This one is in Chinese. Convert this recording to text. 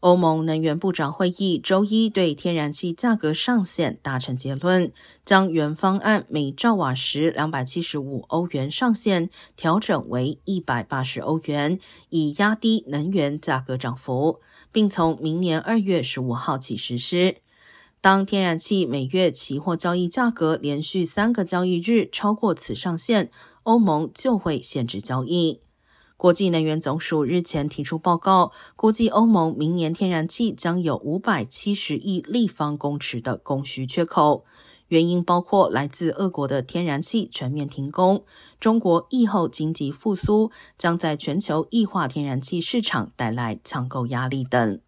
欧盟能源部长会议周一对天然气价格上限达成结论，将原方案每兆瓦时两百七十五欧元上限调整为一百八十欧元，以压低能源价格涨幅，并从明年二月十五号起实施。当天然气每月期货交易价格连续三个交易日超过此上限，欧盟就会限制交易。国际能源总署日前提出报告，估计欧盟明年天然气将有五百七十亿立方公尺的供需缺口，原因包括来自俄国的天然气全面停工，中国疫后经济复苏将在全球异化天然气市场带来抢购压力等。